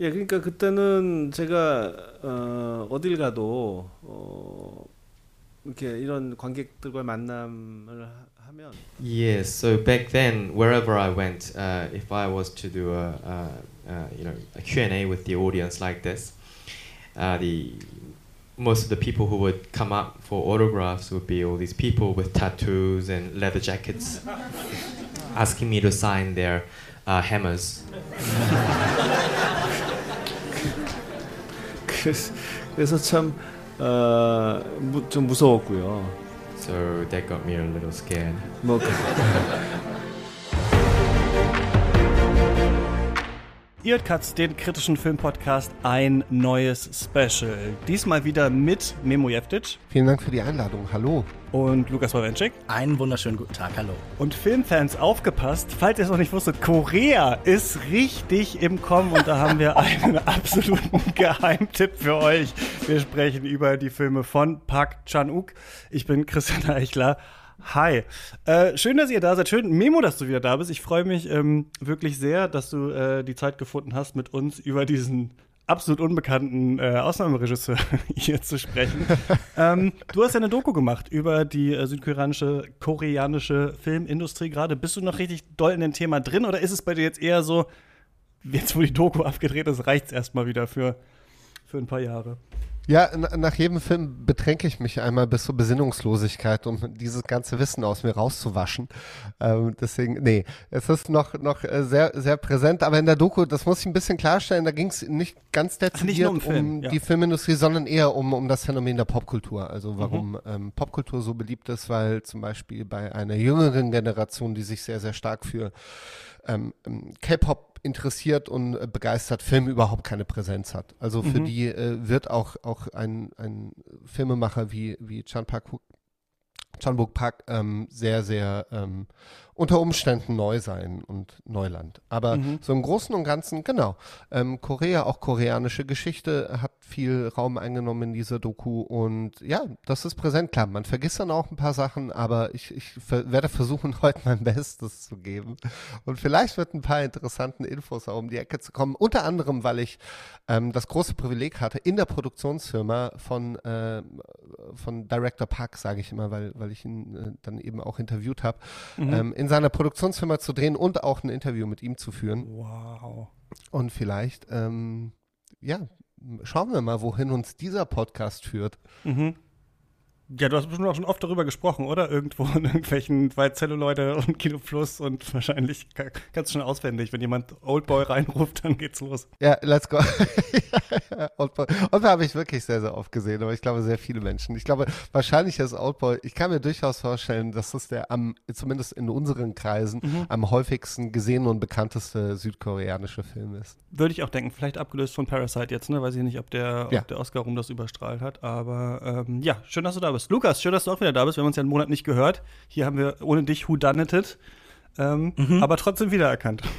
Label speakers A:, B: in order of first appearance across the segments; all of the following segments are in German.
A: 예, 그러니까 그때는 제가 어, 어딜 가도 어, 이렇게 이런 관객들과 만남을 하면
B: Yes. So back then, wherever I went, uh, if I was to do a, a, a you know a Q and A with the audience like this, uh, the most of the people who would come up for autographs would be all these people with tattoos and leather jackets, asking me to sign their uh, hammers.
A: 그래서, 그래서 참 어, 무, 좀 무서웠고요.
B: So that got me a little scared.
A: 뭐
C: Ihr Katz, den kritischen Filmpodcast, ein neues Special. Diesmal wieder mit Memo Jeftic
D: Vielen Dank für die Einladung. Hallo.
C: und Lukas Wawenschik.
E: Einen wunderschönen guten Tag, hallo.
C: Und Filmfans, aufgepasst, falls ihr es noch nicht wusstet, Korea ist richtig im Kommen und da haben wir einen absoluten Geheimtipp für euch. Wir sprechen über die Filme von Park Chan-wook. Ich bin Christian Eichler. Hi. Äh, schön, dass ihr da seid. Schön, Memo, dass du wieder da bist. Ich freue mich ähm, wirklich sehr, dass du äh, die Zeit gefunden hast, mit uns über diesen absolut unbekannten äh, Ausnahmeregisseur hier zu sprechen. ähm, du hast ja eine Doku gemacht über die äh, südkoreanische koreanische Filmindustrie gerade. Bist du noch richtig doll in dem Thema drin oder ist es bei dir jetzt eher so, jetzt wo die Doku abgedreht ist, reicht es erstmal wieder für, für ein paar Jahre?
D: Ja, na, nach jedem Film betränke ich mich einmal bis zur Besinnungslosigkeit, um dieses ganze Wissen aus mir rauszuwaschen. Ähm, deswegen, nee, es ist noch, noch äh, sehr, sehr präsent. Aber in der Doku, das muss ich ein bisschen klarstellen, da ging es nicht ganz dezidiert
C: nur um Film,
D: um
C: ja.
D: die Filmindustrie, sondern eher um, um das Phänomen der Popkultur. Also warum ähm, Popkultur so beliebt ist, weil zum Beispiel bei einer jüngeren Generation, die sich sehr, sehr stark für ähm, ähm, K-Pop interessiert und äh, begeistert, Film überhaupt keine Präsenz hat. Also für die äh, wird auch, auch ein, ein Filmemacher wie, wie Chan Park Chan Park ähm, sehr, sehr ähm, unter Umständen neu sein und Neuland. Aber so im Großen und Ganzen, genau. Ähm, Korea, auch koreanische Geschichte, hat viel Raum eingenommen in dieser Doku und ja, das ist präsent. Klar, man vergisst dann auch ein paar Sachen, aber ich, ich ver werde versuchen, heute mein Bestes zu geben. Und vielleicht wird ein paar interessanten Infos auch um die Ecke zu kommen. Unter anderem, weil ich ähm, das große Privileg hatte, in der Produktionsfirma von, äh, von Director Park, sage ich immer, weil, weil ich ihn äh, dann eben auch interviewt habe, ähm, in seiner Produktionsfirma zu drehen und auch ein Interview mit ihm zu führen.
C: Wow.
D: Und vielleicht, ähm, ja, schauen wir mal, wohin uns dieser Podcast führt.
C: Ja, du hast bestimmt auch schon oft darüber gesprochen, oder? Irgendwo in irgendwelchen Celluloide und Kino Plus und wahrscheinlich du schon auswendig. Wenn jemand Oldboy reinruft, dann geht's los.
D: Ja, let's go. Oldboy. Oldboy habe ich wirklich sehr, sehr oft gesehen, aber ich glaube, sehr viele Menschen. Ich glaube, wahrscheinlich ist Oldboy, ich kann mir durchaus vorstellen, dass es der am, zumindest in unseren Kreisen, am häufigsten gesehene und bekannteste südkoreanische Film ist.
C: Würde ich auch denken, vielleicht abgelöst von Parasite jetzt, ne? Weiß ich nicht, ob der,
D: Ja.
C: ob der Oscar rum das überstrahlt hat. Aber ähm, ja, schön, dass du da bist. Lukas, schön, dass du auch wieder da bist. Wir haben uns ja einen Monat nicht gehört. Hier haben wir ohne dich Who Done It. Ähm, Aber trotzdem wiedererkannt.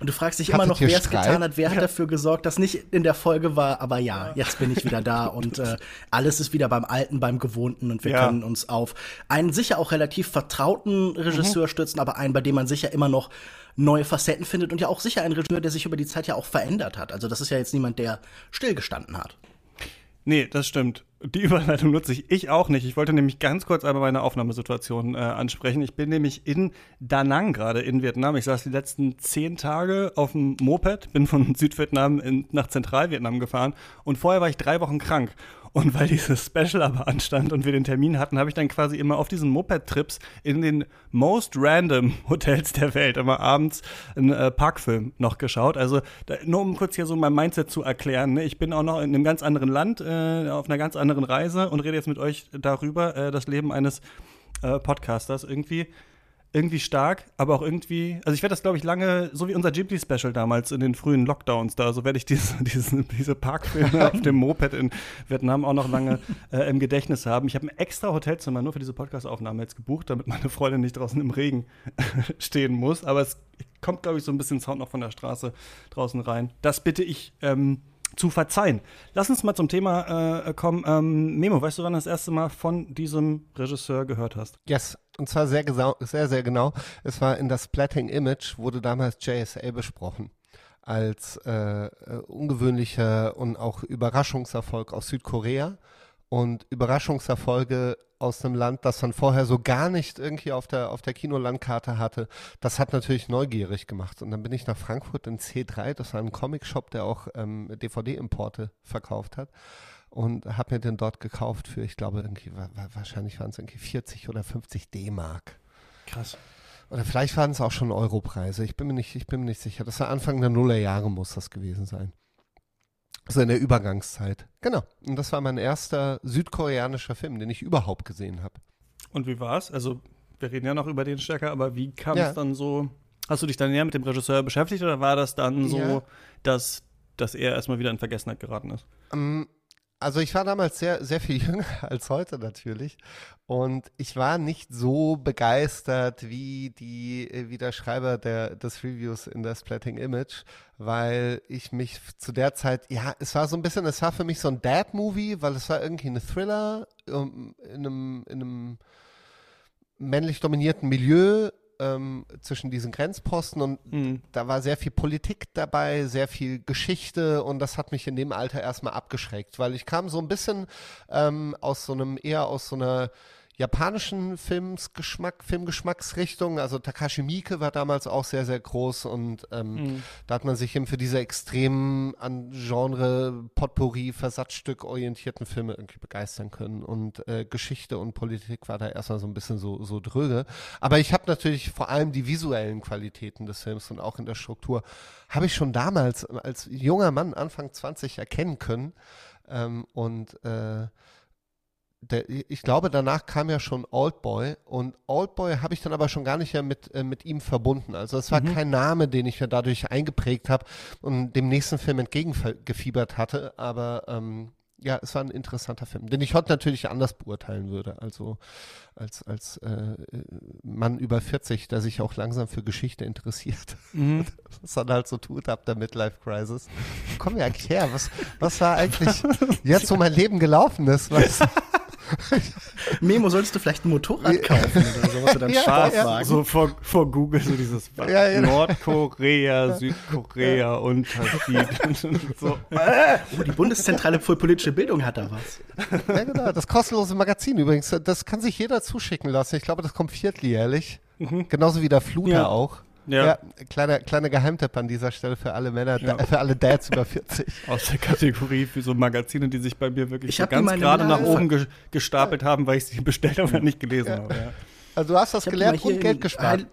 E: Und du fragst dich immer noch, wer es getan hat, wer hat dafür gesorgt, dass nicht in der Folge war, aber ja, jetzt bin ich wieder da und äh, alles ist wieder beim Alten, beim Gewohnten und wir
C: Ja.
E: können uns auf einen sicher auch relativ vertrauten Regisseur stützen, aber einen, bei dem man sicher immer noch neue Facetten findet und ja auch sicher ein Regisseur, der sich über die Zeit ja auch verändert hat. Also das ist ja jetzt niemand, der stillgestanden hat.
C: Nee, das stimmt. Die Überleitung nutze ich. Ich auch nicht. Ich wollte nämlich ganz kurz einmal meine Aufnahmesituation äh, ansprechen. Ich bin nämlich in Da Nang gerade in Vietnam. Ich saß die letzten zehn Tage auf dem Moped, bin von Südvietnam in, nach Zentralvietnam gefahren und vorher war ich drei Wochen krank. Und weil dieses Special aber anstand und wir den Termin hatten, habe ich dann quasi immer auf diesen Moped-Trips in den most random Hotels der Welt immer abends einen äh, Parkfilm noch geschaut. Also da, nur um kurz hier so mein Mindset zu erklären. Ne? Ich bin auch noch in einem ganz anderen Land, äh, auf einer ganz anderen Reise und rede jetzt mit euch darüber, äh, das Leben eines äh, Podcasters irgendwie. Irgendwie stark, aber auch irgendwie, also ich werde das, glaube ich, lange, so wie unser Ghibli-Special damals in den frühen Lockdowns da, so werde ich diese, diese, diese Parkfilme auf dem Moped in Vietnam auch noch lange äh, im Gedächtnis haben. Ich habe ein extra Hotelzimmer nur für diese Podcast-Aufnahme jetzt gebucht, damit meine Freundin nicht draußen im Regen stehen muss. Aber es kommt, glaube ich, so ein bisschen Sound noch von der Straße draußen rein. Das bitte ich ähm, zu verzeihen. Lass uns mal zum Thema äh, kommen. Ähm, Memo, weißt du, wann du das erste Mal von diesem Regisseur gehört hast?
D: Yes, und zwar sehr, sehr, sehr genau. Es war in das Splatting Image, wurde damals JSA besprochen. als äh, äh, ungewöhnlicher und auch Überraschungserfolg aus Südkorea und Überraschungserfolge aus einem Land, das man vorher so gar nicht irgendwie auf der, auf der Kinolandkarte hatte, das hat natürlich neugierig gemacht. Und dann bin ich nach Frankfurt in C3, das war ein Comic-Shop, der auch ähm, DVD-Importe verkauft hat und habe mir den dort gekauft für, ich glaube, irgendwie, wahrscheinlich waren es irgendwie 40 oder 50 D-Mark.
C: Krass.
D: Oder vielleicht waren es auch schon Europreise. Ich bin mir nicht, ich bin mir nicht sicher. Das war Anfang der Nullerjahre muss das gewesen sein. Also in der Übergangszeit. Genau. Und das war mein erster südkoreanischer Film, den ich überhaupt gesehen habe.
C: Und wie war's? Also, wir reden ja noch über den stärker, aber wie kam es
D: Ja.
C: dann so? Hast du dich dann näher mit dem Regisseur beschäftigt oder war das dann so,
D: Ja.
C: dass, dass er erstmal wieder in Vergessenheit geraten ist?
D: Ähm, Also ich war damals sehr, sehr viel jünger als heute natürlich. Und ich war nicht so begeistert wie die, wie der Schreiber der, des Reviews in der Splatting Image, weil ich mich zu der Zeit, ja, es war so ein bisschen, es war für mich so ein Dad-Movie, weil es war irgendwie ein Thriller ähm, in einem, in einem männlich dominierten Milieu ähm, zwischen diesen Grenzposten und
C: Mhm.
D: da war sehr viel Politik dabei, sehr viel Geschichte und das hat mich in dem Alter erstmal abgeschreckt, weil ich kam so ein bisschen ähm, aus so einem, eher aus so einer japanischen Filmsgeschmack, Filmgeschmacksrichtung. Also Takashi Miike war damals auch sehr, sehr groß und ähm,
C: Mhm.
D: da hat man sich eben für diese extremen an Genre, Potpourri, Versatzstück orientierten Filme irgendwie begeistern können. Und äh, Geschichte und Politik war da erstmal so ein bisschen so, so dröge. Aber ich habe natürlich vor allem die visuellen Qualitäten des Films und auch in der Struktur, habe ich schon damals als junger Mann, Anfang 20, erkennen können. Ähm, und äh, der, ich glaube, danach kam ja schon Oldboy und Oldboy habe ich dann aber schon gar nicht mehr mit, äh, mit ihm verbunden. Also es war kein Name, den ich mir dadurch eingeprägt habe und dem nächsten Film entgegengefiebert hatte, aber ähm, ja, es war ein interessanter Film, den ich heute natürlich anders beurteilen würde. Also als, als äh, Mann über 40, der sich auch langsam für Geschichte interessiert.
C: Mhm.
D: Was man halt so tut ab der Midlife Crisis. Wo kommen wir eigentlich her? Was, was war eigentlich jetzt, wo mein Leben gelaufen ist? Was,
E: Memo, solltest du vielleicht ein Motorrad kaufen oder sowas oder einen
D: Ja,
E: Sportwagen?
C: So vor, vor Google so dieses
D: Ja, ja.
C: Nordkorea, Südkorea, Unterschied. so.
E: Oh, die Bundeszentrale für politische Bildung hat da was.
D: ja, genau. Das kostenlose Magazin übrigens, das kann sich jeder zuschicken lassen. Ich glaube, das kommt vierteljährlich. Genauso wie der Fluter
C: Ja.
D: auch.
C: Ja.
D: kleiner, kleiner Geheimtipp an dieser Stelle für alle Männer,
C: Ja.
D: äh, für alle Dads über 40.
C: Aus der Kategorie für so Magazine, die sich bei mir wirklich
E: Ich
C: so ganz gerade nach oben ge gestapelt haben, weil ich sie bestellt aber nicht gelesen habe. Ja.
D: Also du hast das gelernt und Geld gespart.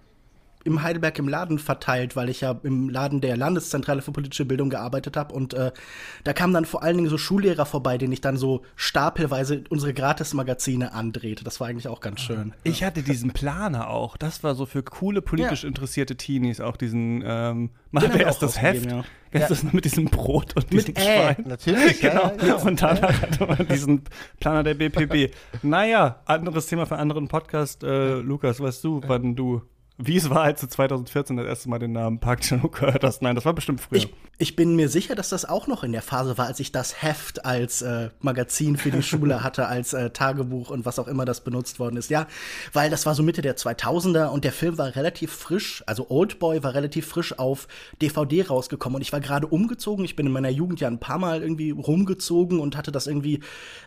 E: Im Heidelberg im Laden verteilt, weil ich ja im Laden der Landeszentrale für politische Bildung gearbeitet habe und äh, da kamen dann vor allen Dingen so Schullehrer vorbei, denen ich dann so stapelweise unsere Gratis-Magazine andrehte. Das war eigentlich auch ganz schön.
C: Ich hatte diesen Planer auch. Das war so für coole, politisch
E: Ja.
C: interessierte Teenies auch diesen, ähm, mal erst
E: auch
C: das Heft.
E: ausgegeben,
C: Kennst du das mit diesem Brot und diesem
E: Mit.
C: Schwein?
D: Natürlich,
C: Genau.
D: ja, ja,
C: Und danach hatte man diesen Planer der BPB. Naja, anderes Thema für einen anderen Podcast. Äh, Lukas, weißt du, wann du, wie es war, als du 2014 das erste Mal den Namen Park Chan-wook gehört hast? Nein, das war bestimmt früher.
E: Ich, ich bin mir sicher, dass das auch noch in der Phase war, als ich das Heft als äh, Magazin für die Schule hatte, als äh, Tagebuch und was auch immer das benutzt worden ist. Ja, weil das war so Mitte der 2000er und der Film war relativ frisch, also Oldboy war relativ frisch auf DVD rausgekommen und ich war gerade umgezogen. Ich bin in meiner Jugend ja ein paar Mal irgendwie rumgezogen und hatte das irgendwie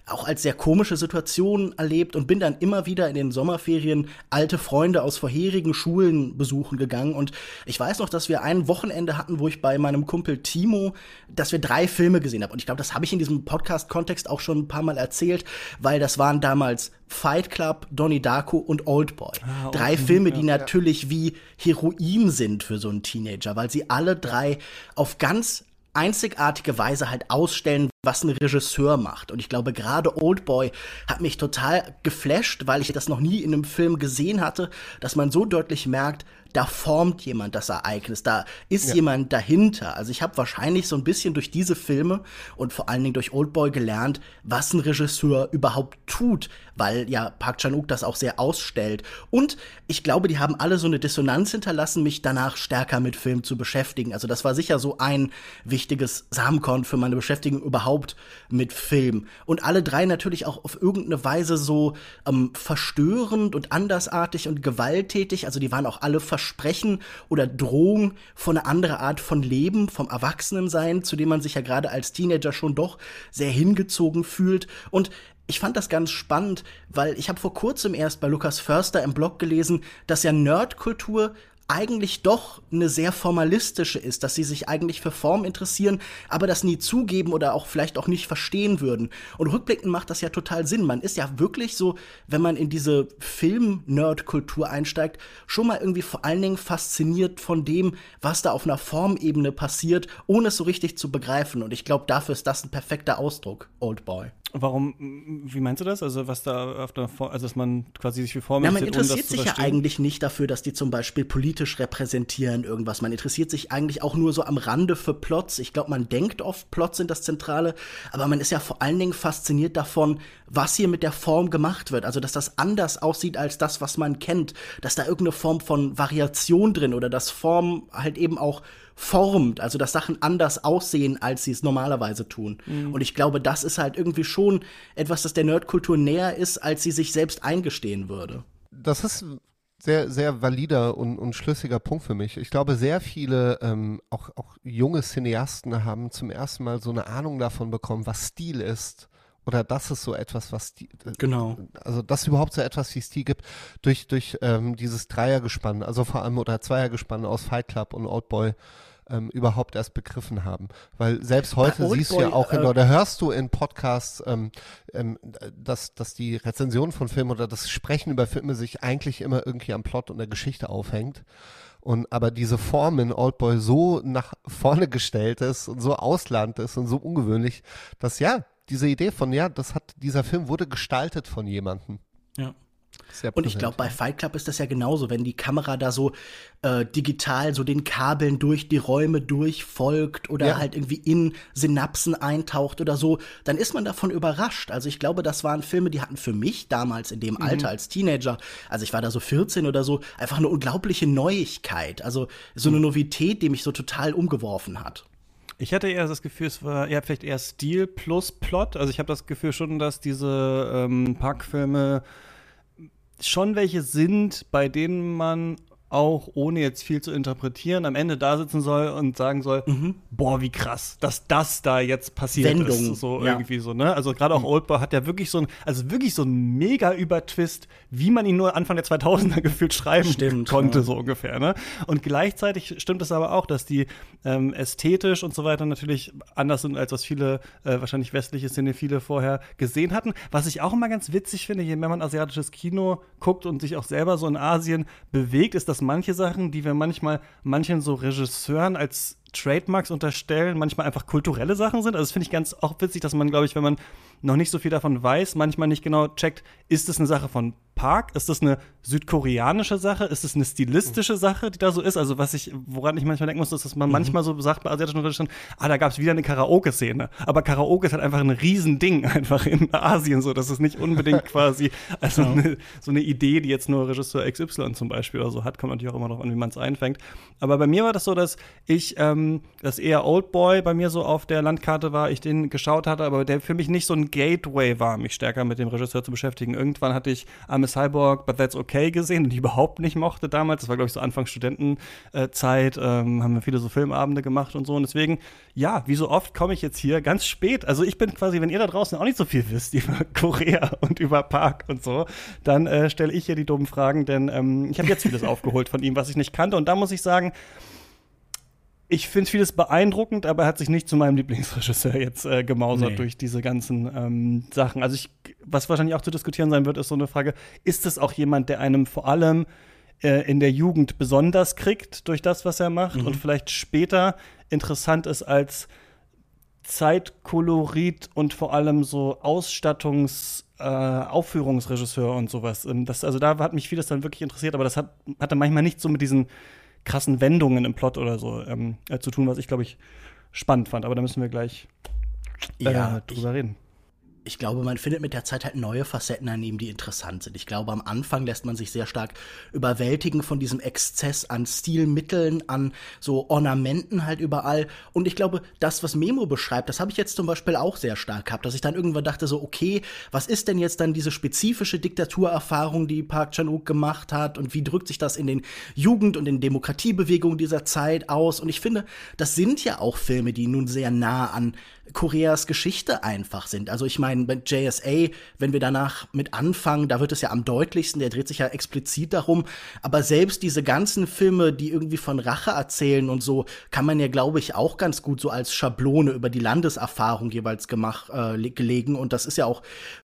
E: auch als sehr komische Situation erlebt und bin dann immer wieder in den Sommerferien alte Freunde aus vorherigen Schulen besuchen gegangen. Und ich weiß noch, dass wir ein Wochenende hatten, wo ich bei meinem Kumpel Timo, dass wir drei Filme gesehen haben und ich glaube, das habe ich in diesem Podcast-Kontext auch schon ein paar Mal erzählt, weil das waren damals Fight Club, Donnie Darko und Oldboy. drei Filme, die natürlich wie Heroin sind für so einen Teenager, weil sie alle drei auf ganz einzigartige Weise halt ausstellen, was ein Regisseur macht. Und ich glaube, gerade Oldboy hat mich total geflasht, weil ich das noch nie in einem Film gesehen hatte, dass man so deutlich merkt, da formt jemand das Ereignis, da ist jemand dahinter. Also ich habe wahrscheinlich so ein bisschen durch diese Filme und vor allen Dingen durch Oldboy gelernt, was ein Regisseur überhaupt tut, weil ja Park Chan-wook das auch sehr ausstellt. Und ich glaube, die haben alle so eine Dissonanz hinterlassen, mich danach stärker mit Film zu beschäftigen. Also das war sicher so ein wichtiges Samenkorn für meine Beschäftigung überhaupt mit Film. Und alle drei natürlich auch auf irgendeine Weise so ähm, verstörend und andersartig und gewalttätig. Also die waren auch alle Versprechen oder Drohung von einer anderen Art von Leben, vom Erwachsenensein, zu dem man sich ja gerade als Teenager schon doch sehr hingezogen fühlt. Und ich fand das ganz spannend, weil ich habe vor kurzem erst bei Lukas Förster im Blog gelesen, dass ja Nerdkultur eigentlich doch eine sehr formalistische ist, dass sie sich eigentlich für Form interessieren, aber das nie zugeben oder auch vielleicht auch nicht verstehen würden. Und rückblickend macht das ja total Sinn. Man ist ja wirklich so, wenn man in diese Film-Nerd-Kultur einsteigt, schon mal irgendwie vor allen Dingen fasziniert von dem, was da auf einer Formebene passiert, ohne es so richtig zu begreifen. Und ich glaube, dafür ist das ein perfekter Ausdruck, Old Boy.
C: Warum, wie meinst du das? Also, was da auf der also, dass man quasi sich für Formen
E: ja, man interessiert sich ja eigentlich nicht dafür, dass die zum Beispiel politisch repräsentieren irgendwas. Man interessiert sich eigentlich auch nur so am Rande für Plots. Ich glaube, man denkt oft, Plots sind das Zentrale, aber man ist ja vor allen Dingen fasziniert davon, was hier mit der Form gemacht wird. Also, dass das anders aussieht als das, was man kennt. Dass da irgendeine Form von Variation drin oder dass Form halt eben auch formt, also dass Sachen anders aussehen, als sie es normalerweise tun. Mhm. Und ich glaube, das ist halt irgendwie schon etwas, das der Nerdkultur näher ist, als sie sich selbst eingestehen würde.
D: Das ist sehr, sehr valider und, und schlüssiger Punkt für mich. Ich glaube, sehr viele, ähm, auch, auch junge Cineasten haben zum ersten Mal so eine Ahnung davon bekommen, was Stil ist oder das ist so etwas, was die,
E: genau,
D: also dass überhaupt so etwas wie Stil gibt durch durch ähm, dieses Dreiergespann, also vor allem oder Zweiergespann aus Fight Club und Old Boy ähm, überhaupt erst begriffen haben. Weil selbst heute siehst du ja auch, in, äh, oder hörst du in Podcasts, ähm, ähm, dass, dass die Rezension von Filmen oder das Sprechen über Filme sich eigentlich immer irgendwie am Plot und der Geschichte aufhängt. Und aber diese Form in Oldboy so nach vorne gestellt ist und so ausland ist und so ungewöhnlich, dass ja, diese Idee von, ja, das hat, dieser Film wurde gestaltet von jemandem.
E: Ja. Und ich glaube, bei Fight Club ist das ja genauso, wenn die Kamera da so äh, digital so den Kabeln durch die Räume durchfolgt oder ja. halt irgendwie in Synapsen eintaucht oder so, dann ist man davon überrascht. Also ich glaube, das waren Filme, die hatten für mich damals in dem mhm. Alter als Teenager, also ich war da so 14 oder so, einfach eine unglaubliche Neuigkeit. Also so eine mhm. Novität, die mich so total umgeworfen hat.
C: Ich hatte eher das Gefühl, es war ja vielleicht eher Stil plus Plot. Also ich habe das Gefühl schon, dass diese ähm, Parkfilme schon welche sind, bei denen man auch, ohne jetzt viel zu interpretieren, am Ende da sitzen soll und sagen soll, mhm. boah, wie krass, dass das da jetzt passiert
E: Wendung.
C: ist. So ja. irgendwie so, ne? Also gerade auch mhm. Oldboy hat ja wirklich so ein, also wirklich so ein mega Übertwist, wie man ihn nur Anfang der 2000er gefühlt schreiben
E: Stimmt,
C: konnte, ja. so ungefähr, ne? Und gleichzeitig stimmt es aber auch, dass die ähm, ästhetisch und so weiter natürlich anders sind, als was viele, äh, wahrscheinlich westliche Cinephile vorher gesehen hatten. Was ich auch immer ganz witzig finde, je mehr man asiatisches Kino guckt und sich auch selber so in Asien bewegt, ist, dass manche Sachen, die wir manchmal manchen so Regisseuren als Trademarks unterstellen, manchmal einfach kulturelle Sachen sind. Also das finde ich ganz auch witzig, dass man, glaube ich, wenn man noch nicht so viel davon weiß, manchmal nicht genau checkt, ist es eine Sache von Park? Ist das eine südkoreanische Sache? Ist es eine stilistische Sache, die da so ist? Also was ich, woran ich manchmal denken muss, ist, dass man mhm. manchmal so sagt bei asiatischen Regisseuren, ah, da gab es wieder eine Karaoke-Szene. Aber Karaoke ist halt einfach ein Riesending einfach in Asien so. Das ist nicht unbedingt quasi, also genau. eine, so eine Idee, die jetzt nur Regisseur XY zum Beispiel oder so hat, kommt natürlich auch immer darauf an, wie man es einfängt. Aber bei mir war das so, dass ich, ähm, dass eher Old Boy bei mir so auf der Landkarte war, ich den geschaut hatte, aber der für mich nicht so ein Gateway war, mich stärker mit dem Regisseur zu beschäftigen. Irgendwann hatte ich I'm a Cyborg, But That's Okay gesehen, die ich überhaupt nicht mochte damals. Das war, glaube ich, so Anfang Studentenzeit. Ähm, haben wir viele so Filmabende gemacht und so. Und deswegen, ja, wie so oft komme ich jetzt hier ganz spät. Also ich bin quasi, wenn ihr da draußen auch nicht so viel wisst über Korea und über Park und so, dann äh, stelle ich hier die dummen Fragen, denn ähm, ich habe jetzt vieles aufgeholt von ihm, was ich nicht kannte. Und da muss ich sagen, ich finde vieles beeindruckend, aber er hat sich nicht zu meinem Lieblingsregisseur jetzt äh, gemausert nee. durch diese ganzen ähm, Sachen. Also ich, was wahrscheinlich auch zu diskutieren sein wird, ist so eine Frage, ist es auch jemand, der einem vor allem äh, in der Jugend besonders kriegt durch das, was er macht mhm. und vielleicht später interessant ist als Zeitkolorit und vor allem so Ausstattungs- äh, Aufführungsregisseur und sowas. Ähm, das, also da hat mich vieles dann wirklich interessiert, aber das hat, hatte manchmal nicht so mit diesen krassen Wendungen im Plot oder so ähm, äh, zu tun, was ich, glaube ich, spannend fand. Aber da müssen wir gleich äh,
E: ja,
C: drüber
E: ich,
C: reden.
E: Ich glaube, man findet mit der Zeit halt neue Facetten an ihm, die interessant sind. Ich glaube, am Anfang lässt man sich sehr stark überwältigen von diesem Exzess an Stilmitteln, an so Ornamenten halt überall. Und ich glaube, das, was Memo beschreibt, das habe ich jetzt zum Beispiel auch sehr stark gehabt, dass ich dann irgendwann dachte so, okay, was ist denn jetzt dann diese spezifische Diktaturerfahrung, die Park Chan-wook gemacht hat und wie drückt sich das in den Jugend- und in Demokratiebewegungen dieser Zeit aus? Und ich finde, das sind ja auch Filme, die nun sehr nah an Koreas Geschichte einfach sind. Also ich meine, bei JSA, wenn wir danach mit anfangen, da wird es ja am deutlichsten, der dreht sich ja explizit darum, aber selbst diese ganzen Filme, die irgendwie von Rache erzählen und so, kann man ja, glaube ich, auch ganz gut so als Schablone über die Landeserfahrung jeweils gemacht, äh, gelegen und das ist ja auch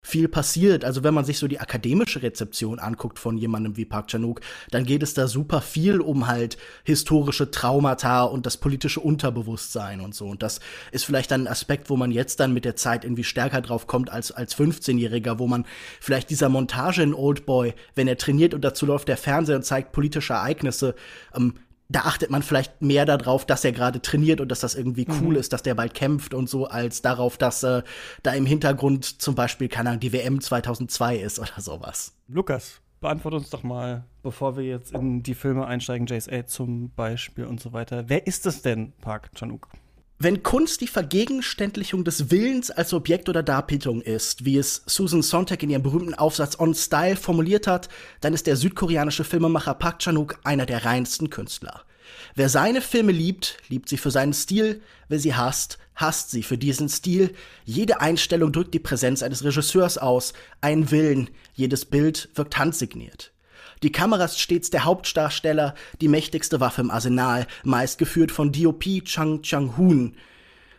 E: viel passiert. Also wenn man sich so die akademische Rezeption anguckt von jemandem wie Park Chan-wook, dann geht es da super viel um halt historische Traumata und das politische Unterbewusstsein und so. Und das ist vielleicht dann ein Aspekt, wo man jetzt dann mit der Zeit irgendwie stärker drauf kommt als als 15-Jähriger, wo man vielleicht dieser Montage in Old Boy, wenn er trainiert und dazu läuft der Fernseher und zeigt politische Ereignisse, ähm, da achtet man vielleicht mehr darauf, dass er gerade trainiert und dass das irgendwie cool mhm. ist, dass der bald kämpft und so, als darauf, dass äh, da im Hintergrund zum Beispiel, keine Ahnung, die WM 2002 ist oder sowas.
C: Lukas, beantworte uns doch mal, bevor wir jetzt in die Filme einsteigen, JSA zum Beispiel und so weiter. Wer ist es denn, Park Chanuk?
E: Wenn Kunst die Vergegenständlichung des Willens als Objekt oder Darbietung ist, wie es Susan Sontag in ihrem berühmten Aufsatz On Style formuliert hat, dann ist der südkoreanische Filmemacher Park Chan-wook einer der reinsten Künstler. Wer seine Filme liebt, liebt sie für seinen Stil, wer sie hasst, hasst sie für diesen Stil. Jede Einstellung drückt die Präsenz eines Regisseurs aus, einen Willen, jedes Bild wirkt handsigniert. Die Kamera ist stets der Hauptdarsteller, die mächtigste Waffe im Arsenal, meist geführt von DOP Chang Chang-hoon.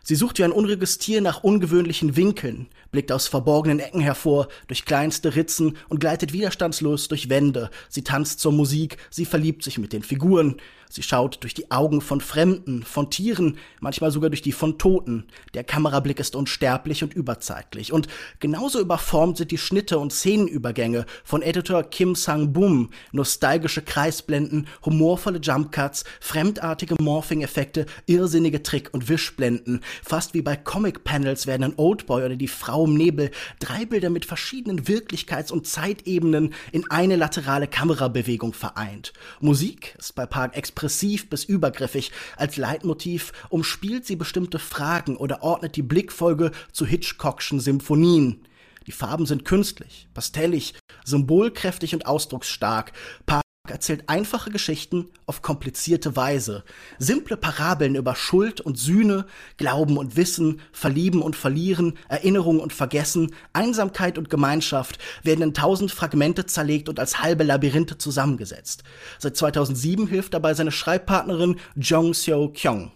E: Sie sucht wie ein unruhiges Tier nach ungewöhnlichen Winkeln, blickt aus verborgenen Ecken hervor, durch kleinste Ritzen und gleitet widerstandslos durch Wände. Sie tanzt zur Musik, sie verliebt sich mit den Figuren. Sie schaut durch die Augen von Fremden, von Tieren, manchmal sogar durch die von Toten. Der Kamerablick ist unsterblich und überzeitlich. Und genauso überformt sind die Schnitte und Szenenübergänge von Editor Kim Sang-bum. Nostalgische Kreisblenden, humorvolle Jumpcuts, fremdartige Morphing-Effekte, irrsinnige Trick- und Wischblenden. Fast wie bei Comic-Panels werden in Oldboy oder die Frau im Nebel drei Bilder mit verschiedenen Wirklichkeits- und Zeitebenen in eine laterale Kamerabewegung vereint. Musik ist bei Park expressiv bis übergriffig. Als Leitmotiv umspielt sie bestimmte Fragen oder ordnet die Blickfolge zu Hitchcockschen Symphonien. Die Farben sind künstlich, pastellig, symbolkräftig und ausdrucksstark. Park erzählt einfache Geschichten auf komplizierte Weise. Simple Parabeln über Schuld und Sühne, Glauben und Wissen, Verlieben und Verlieren, Erinnerung und Vergessen, Einsamkeit und Gemeinschaft werden in tausend Fragmente zerlegt und als halbe Labyrinthe zusammengesetzt. Seit 2007 hilft dabei seine Schreibpartnerin Jong Seo Kyung.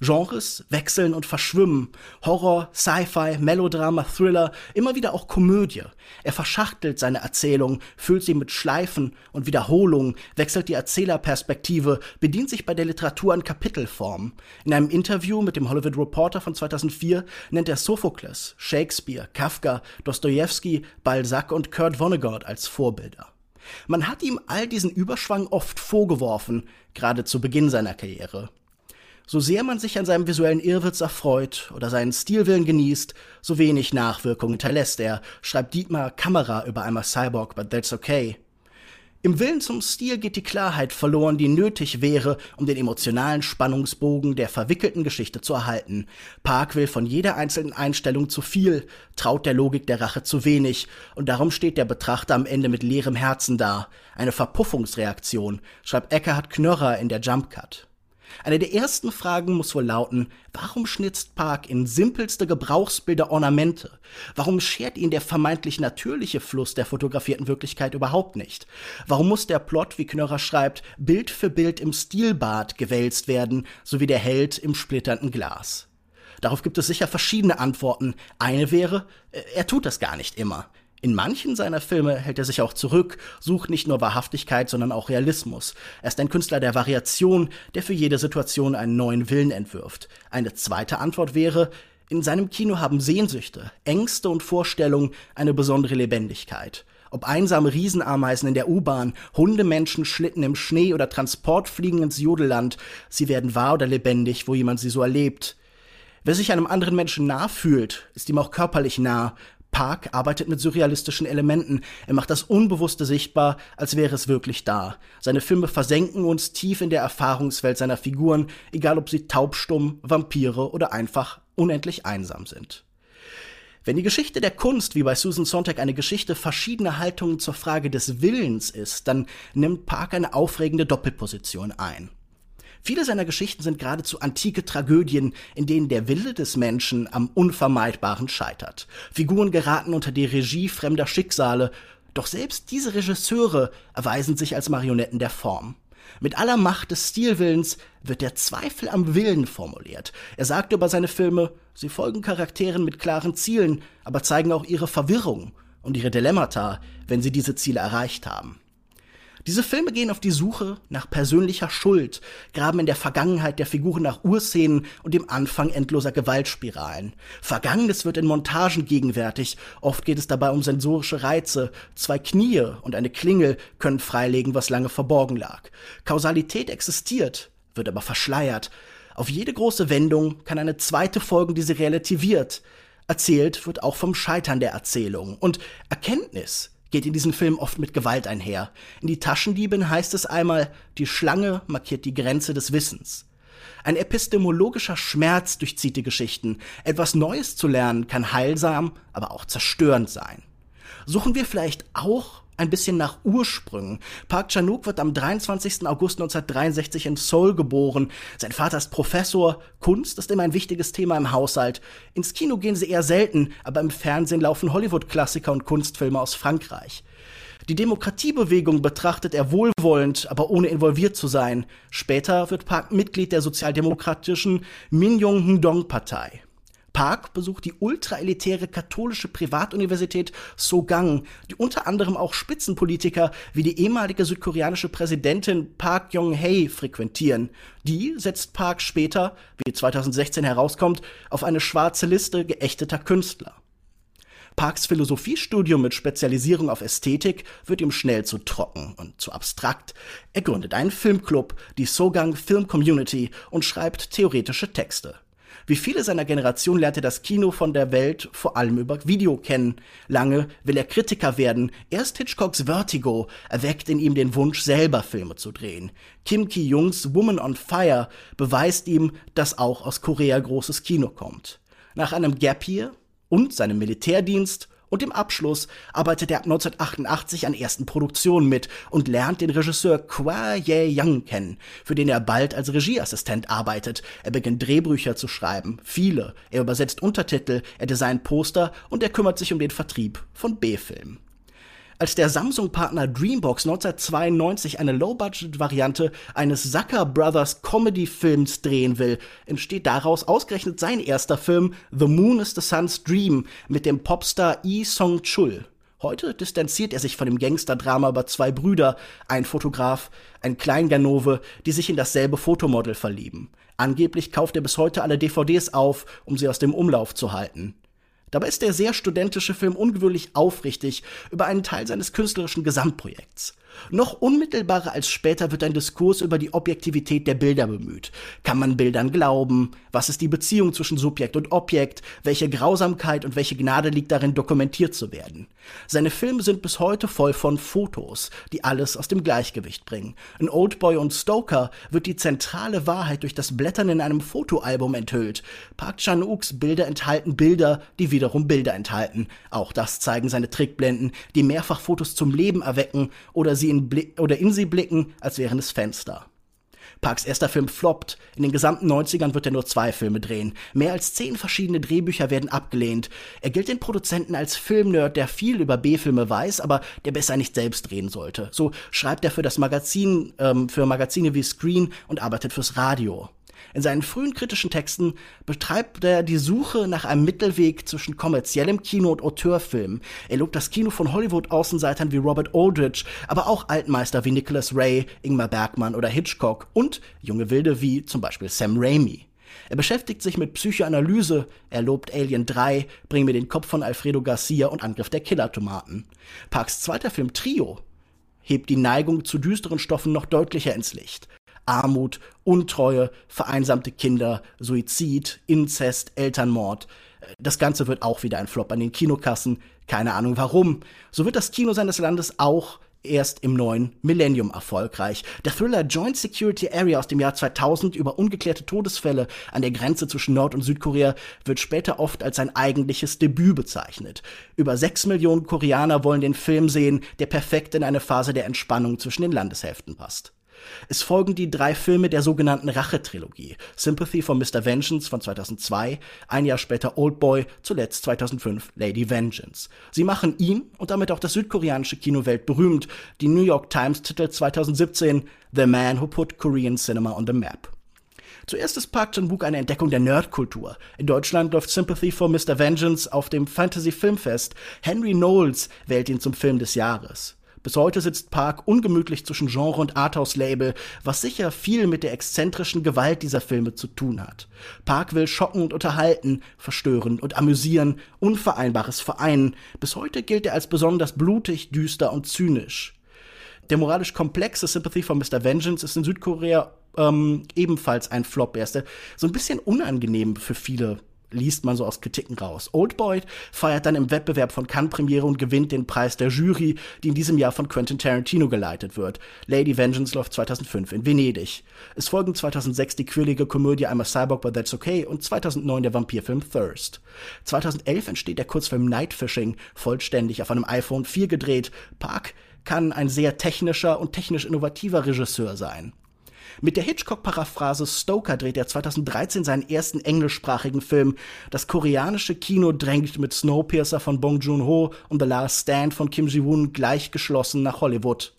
E: Genres wechseln und verschwimmen. Horror, Sci-Fi, Melodrama, Thriller, immer wieder auch Komödie. Er verschachtelt seine Erzählung, füllt sie mit Schleifen und Wiederholungen, wechselt die Erzählerperspektive, bedient sich bei der Literatur an Kapitelform. In einem Interview mit dem Hollywood Reporter von 2004 nennt er Sophokles, Shakespeare, Kafka, Dostoevsky, Balzac und Kurt Vonnegut als Vorbilder. Man hat ihm all diesen Überschwang oft vorgeworfen, gerade zu Beginn seiner Karriere. So sehr man sich an seinem visuellen Irrwitz erfreut oder seinen Stilwillen genießt, so wenig Nachwirkung hinterlässt er, schreibt Dietmar Kamera über einmal Cyborg, but that's okay. Im Willen zum Stil geht die Klarheit verloren, die nötig wäre, um den emotionalen Spannungsbogen der verwickelten Geschichte zu erhalten. Park will von jeder einzelnen Einstellung zu viel, traut der Logik der Rache zu wenig, und darum steht der Betrachter am Ende mit leerem Herzen da. Eine Verpuffungsreaktion, schreibt Eckhard Knörrer in der Jump Cut. Eine der ersten Fragen muss wohl lauten, warum schnitzt Park in simpelste Gebrauchsbilder Ornamente? Warum schert ihn der vermeintlich natürliche Fluss der fotografierten Wirklichkeit überhaupt nicht? Warum muss der Plot, wie Knörrer schreibt, Bild für Bild im Stilbad gewälzt werden, sowie der Held im splitternden Glas? Darauf gibt es sicher verschiedene Antworten. Eine wäre, äh, er tut das gar nicht immer. In manchen seiner Filme hält er sich auch zurück, sucht nicht nur Wahrhaftigkeit, sondern auch Realismus. Er ist ein Künstler der Variation, der für jede Situation einen neuen Willen entwirft. Eine zweite Antwort wäre, in seinem Kino haben Sehnsüchte, Ängste und Vorstellungen eine besondere Lebendigkeit. Ob einsame Riesenameisen in der U-Bahn, Hundemenschen, Schlitten im Schnee oder Transportfliegen ins Jodelland, sie werden wahr oder lebendig, wo jemand sie so erlebt. Wer sich einem anderen Menschen nah fühlt, ist ihm auch körperlich nah, Park arbeitet mit surrealistischen Elementen. Er macht das Unbewusste sichtbar, als wäre es wirklich da. Seine Filme versenken uns tief in der Erfahrungswelt seiner Figuren, egal ob sie taubstumm, Vampire oder einfach unendlich einsam sind. Wenn die Geschichte der Kunst wie bei Susan Sontag eine Geschichte verschiedener Haltungen zur Frage des Willens ist, dann nimmt Park eine aufregende Doppelposition ein. Viele seiner Geschichten sind geradezu antike Tragödien, in denen der Wille des Menschen am Unvermeidbaren scheitert. Figuren geraten unter die Regie fremder Schicksale, doch selbst diese Regisseure erweisen sich als Marionetten der Form. Mit aller Macht des Stilwillens wird der Zweifel am Willen formuliert. Er sagt über seine Filme, sie folgen Charakteren mit klaren Zielen, aber zeigen auch ihre Verwirrung und ihre Dilemmata, wenn sie diese Ziele erreicht haben. Diese Filme gehen auf die Suche nach persönlicher Schuld, graben in der Vergangenheit der Figuren nach Urszenen und dem Anfang endloser Gewaltspiralen. Vergangenes wird in Montagen gegenwärtig, oft geht es dabei um sensorische Reize. Zwei Knie und eine Klingel können freilegen, was lange verborgen lag. Kausalität existiert, wird aber verschleiert. Auf jede große Wendung kann eine zweite folgen, die sie relativiert. Erzählt wird auch vom Scheitern der Erzählung. Und Erkenntnis geht in diesem Film oft mit Gewalt einher. In Die Taschendiebin heißt es einmal, die Schlange markiert die Grenze des Wissens. Ein epistemologischer Schmerz durchzieht die Geschichten. Etwas Neues zu lernen kann heilsam, aber auch zerstörend sein. Suchen wir vielleicht auch ein bisschen nach Ursprüngen. Park Chan-wook wird am 23. August 1963 in Seoul geboren. Sein Vater ist Professor. Kunst ist immer ein wichtiges Thema im Haushalt. Ins Kino gehen sie eher selten, aber im Fernsehen laufen Hollywood-Klassiker und Kunstfilme aus Frankreich. Die Demokratiebewegung betrachtet er wohlwollend, aber ohne involviert zu sein. Später wird Park Mitglied der sozialdemokratischen Minyoung-Ndong-Partei. Park besucht die ultraelitäre katholische Privatuniversität Sogang, die unter anderem auch Spitzenpolitiker wie die ehemalige südkoreanische Präsidentin Park Yong-hae frequentieren. Die setzt Park später, wie 2016 herauskommt, auf eine schwarze Liste geächteter Künstler. Parks Philosophiestudium mit Spezialisierung auf Ästhetik wird ihm schnell zu trocken und zu abstrakt. Er gründet einen Filmclub, die Sogang Film Community, und schreibt theoretische Texte. Wie viele seiner Generation lernt er das Kino von der Welt vor allem über Video kennen. Lange will er Kritiker werden. Erst Hitchcocks Vertigo erweckt in ihm den Wunsch, selber Filme zu drehen. Kim Ki-jungs Woman on Fire beweist ihm, dass auch aus Korea großes Kino kommt. Nach einem Gap Year und seinem Militärdienst und im Abschluss arbeitet er ab 1988 an ersten Produktionen mit und lernt den Regisseur Kwa Ye Young kennen, für den er bald als Regieassistent arbeitet. Er beginnt Drehbücher zu schreiben, viele. Er übersetzt Untertitel, er designt Poster und er kümmert sich um den Vertrieb von B-Filmen als der Samsung-Partner Dreambox 1992 eine Low-Budget-Variante eines Zucker Brothers Comedy-Films drehen will, entsteht daraus ausgerechnet sein erster Film The Moon is the Sun's Dream mit dem Popstar Lee Song-chul. Heute distanziert er sich von dem Gangster-Drama über zwei Brüder, ein Fotograf, ein Kleinganove, die sich in dasselbe Fotomodel verlieben. Angeblich kauft er bis heute alle DVDs auf, um sie aus dem Umlauf zu halten. Dabei ist der sehr studentische Film ungewöhnlich aufrichtig über einen Teil seines künstlerischen Gesamtprojekts. Noch unmittelbarer als später wird ein Diskurs über die Objektivität der Bilder bemüht. Kann man Bildern glauben? Was ist die Beziehung zwischen Subjekt und Objekt? Welche Grausamkeit und welche Gnade liegt darin, dokumentiert zu werden? Seine Filme sind bis heute voll von Fotos, die alles aus dem Gleichgewicht bringen. In Oldboy und Stoker wird die zentrale Wahrheit durch das Blättern in einem Fotoalbum enthüllt. Park Chan-ooks Bilder enthalten Bilder, die wiederum Bilder enthalten. Auch das zeigen seine Trickblenden, die mehrfach Fotos zum Leben erwecken oder sie sie in Blick oder in sie blicken, als wären es Fenster. Parks erster Film floppt. In den gesamten 90ern wird er nur zwei Filme drehen. Mehr als zehn verschiedene Drehbücher werden abgelehnt. Er gilt den Produzenten als Filmnerd, der viel über B-Filme weiß, aber der besser nicht selbst drehen sollte. So schreibt er für das Magazin, ähm, für Magazine wie Screen und arbeitet fürs Radio. In seinen frühen kritischen Texten betreibt er die Suche nach einem Mittelweg zwischen kommerziellem Kino und Auteurfilm. Er lobt das Kino von Hollywood-Außenseitern wie Robert Aldrich, aber auch Altmeister wie Nicholas Ray, Ingmar Bergman oder Hitchcock und junge Wilde wie zum Beispiel Sam Raimi. Er beschäftigt sich mit Psychoanalyse, er lobt Alien 3, Bring mir den Kopf von Alfredo Garcia und Angriff der Killertomaten. Parks zweiter Film Trio hebt die Neigung zu düsteren Stoffen noch deutlicher ins Licht. Armut, Untreue, vereinsamte Kinder, Suizid, Inzest, Elternmord. Das Ganze wird auch wieder ein Flop an den Kinokassen. Keine Ahnung warum. So wird das Kino seines Landes auch erst im neuen Millennium erfolgreich. Der Thriller Joint Security Area aus dem Jahr 2000 über ungeklärte Todesfälle an der Grenze zwischen Nord- und Südkorea wird später oft als sein eigentliches Debüt bezeichnet. Über sechs Millionen Koreaner wollen den Film sehen, der perfekt in eine Phase der Entspannung zwischen den Landeshälften passt. Es folgen die drei Filme der sogenannten Rache-Trilogie. Sympathy for Mr. Vengeance von 2002, ein Jahr später Old Boy, zuletzt 2005 Lady Vengeance. Sie machen ihn und damit auch das südkoreanische Kino weltberühmt. Die New York Times titelt 2017 The Man Who Put Korean Cinema on the Map. Zuerst ist Park Chan-wook eine Entdeckung der Nerdkultur. In Deutschland läuft Sympathy for Mr. Vengeance auf dem Fantasy Filmfest. Henry Knowles wählt ihn zum Film des Jahres. Bis heute sitzt Park ungemütlich zwischen Genre und Arthouse-Label, was sicher viel mit der exzentrischen Gewalt dieser Filme zu tun hat. Park will schocken und unterhalten, verstören und amüsieren, Unvereinbares vereinen. Bis heute gilt er als besonders blutig, düster und zynisch. Der moralisch komplexe Sympathy for Mr. Vengeance ist in Südkorea ähm, ebenfalls ein Flop. Er ist so ein bisschen unangenehm für viele liest man so aus Kritiken raus. Oldboy feiert dann im Wettbewerb von Cannes Premiere und gewinnt den Preis der Jury, die in diesem Jahr von Quentin Tarantino geleitet wird. Lady Vengeance läuft 2005 in Venedig. Es folgen 2006 die quirlige Komödie I'm a Cyborg but That's Okay und 2009 der Vampirfilm Thirst. 2011 entsteht der Kurzfilm Night Fishing, vollständig auf einem iPhone 4 gedreht. Park kann ein sehr technischer und technisch innovativer Regisseur sein. Mit der Hitchcock-Paraphrase Stoker dreht er 2013 seinen ersten englischsprachigen Film. Das koreanische Kino drängt mit Snowpiercer von Bong Joon-ho und The Last Stand von Kim Ji-woon gleichgeschlossen nach Hollywood.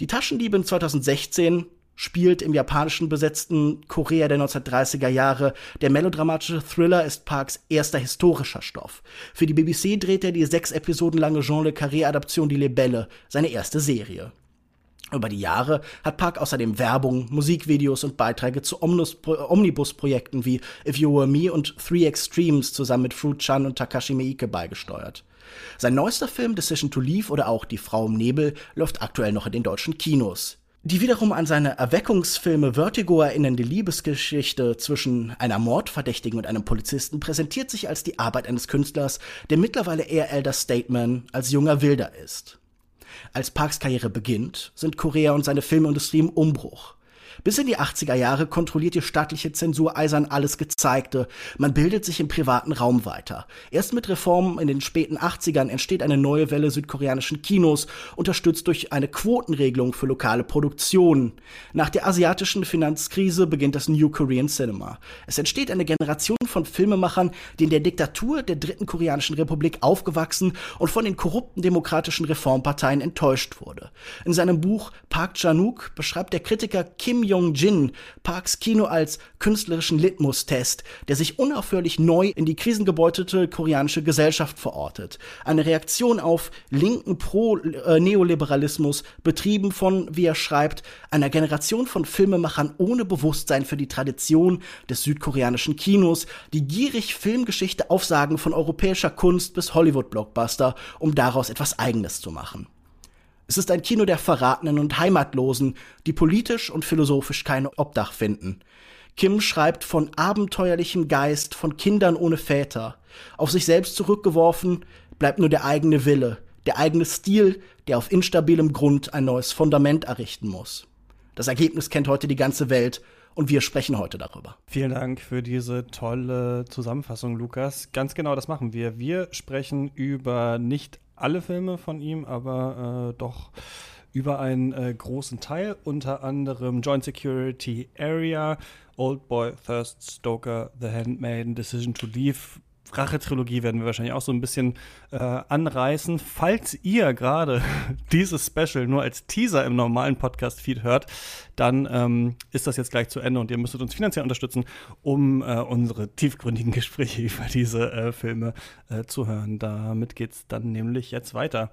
E: Die Taschendiebin 2016 spielt im japanischen besetzten Korea der 1930er Jahre. Der melodramatische Thriller ist Parks erster historischer Stoff. Für die BBC dreht er die sechs Episoden lange Jean Le Carré-Adaption Die Libelle, seine erste Serie. Über die Jahre hat Park außerdem Werbung, Musikvideos und Beiträge zu Omnibus-Projekten wie If You Were Me und Three Extremes zusammen mit Fruit Chan und Takashi Miike beigesteuert. Sein neuester Film Decision to Leave oder auch Die Frau im Nebel läuft aktuell noch in den deutschen Kinos. Die wiederum an seine Erweckungsfilme Vertigo erinnernde Liebesgeschichte zwischen einer Mordverdächtigen und einem Polizisten präsentiert sich als die Arbeit eines Künstlers, der mittlerweile eher Elder Stateman als junger Wilder ist. Als Parks Karriere beginnt, sind Korea und seine Filmindustrie im Umbruch. Bis in die 80er Jahre kontrolliert die staatliche Zensur eisern alles Gezeigte. Man bildet sich im privaten Raum weiter. Erst mit Reformen in den späten 80ern entsteht eine neue Welle südkoreanischen Kinos, unterstützt durch eine Quotenregelung für lokale Produktionen. Nach der asiatischen Finanzkrise beginnt das New Korean Cinema. Es entsteht eine Generation von Filmemachern, die in der Diktatur der dritten koreanischen Republik aufgewachsen und von den korrupten demokratischen Reformparteien enttäuscht wurde. In seinem Buch Park Chan-wook beschreibt der Kritiker Kim Jong-jin Parks Kino als künstlerischen Litmus-Test, der sich unaufhörlich neu in die krisengebeutete koreanische Gesellschaft verortet. Eine Reaktion auf linken Pro-Neoliberalismus, betrieben von, wie er schreibt, einer Generation von Filmemachern ohne Bewusstsein für die Tradition des südkoreanischen Kinos, die gierig Filmgeschichte aufsagen von europäischer Kunst bis Hollywood-Blockbuster, um daraus etwas Eigenes zu machen. Es ist ein Kino der Verratenen und Heimatlosen, die politisch und philosophisch kein Obdach finden. Kim schreibt von abenteuerlichem Geist, von Kindern ohne Väter. Auf sich selbst zurückgeworfen bleibt nur der eigene Wille, der eigene Stil, der auf instabilem Grund ein neues Fundament errichten muss. Das Ergebnis kennt heute die ganze Welt und wir sprechen heute darüber.
C: Vielen Dank für diese tolle Zusammenfassung, Lukas. Ganz genau, das machen wir. Wir sprechen über nicht alle Filme von ihm, aber äh, doch über einen äh, großen Teil, unter anderem Joint Security Area, Old Boy, Thirst, Stoker, The Handmaiden, Decision to Leave, Rache-Trilogie werden wir wahrscheinlich auch so ein bisschen äh, anreißen. Falls ihr gerade dieses Special nur als Teaser im normalen Podcast-Feed hört, dann ähm, ist das jetzt gleich zu Ende und ihr müsstet uns finanziell unterstützen, um äh, unsere tiefgründigen Gespräche über diese äh, Filme äh, zu hören. Damit geht's dann nämlich jetzt weiter.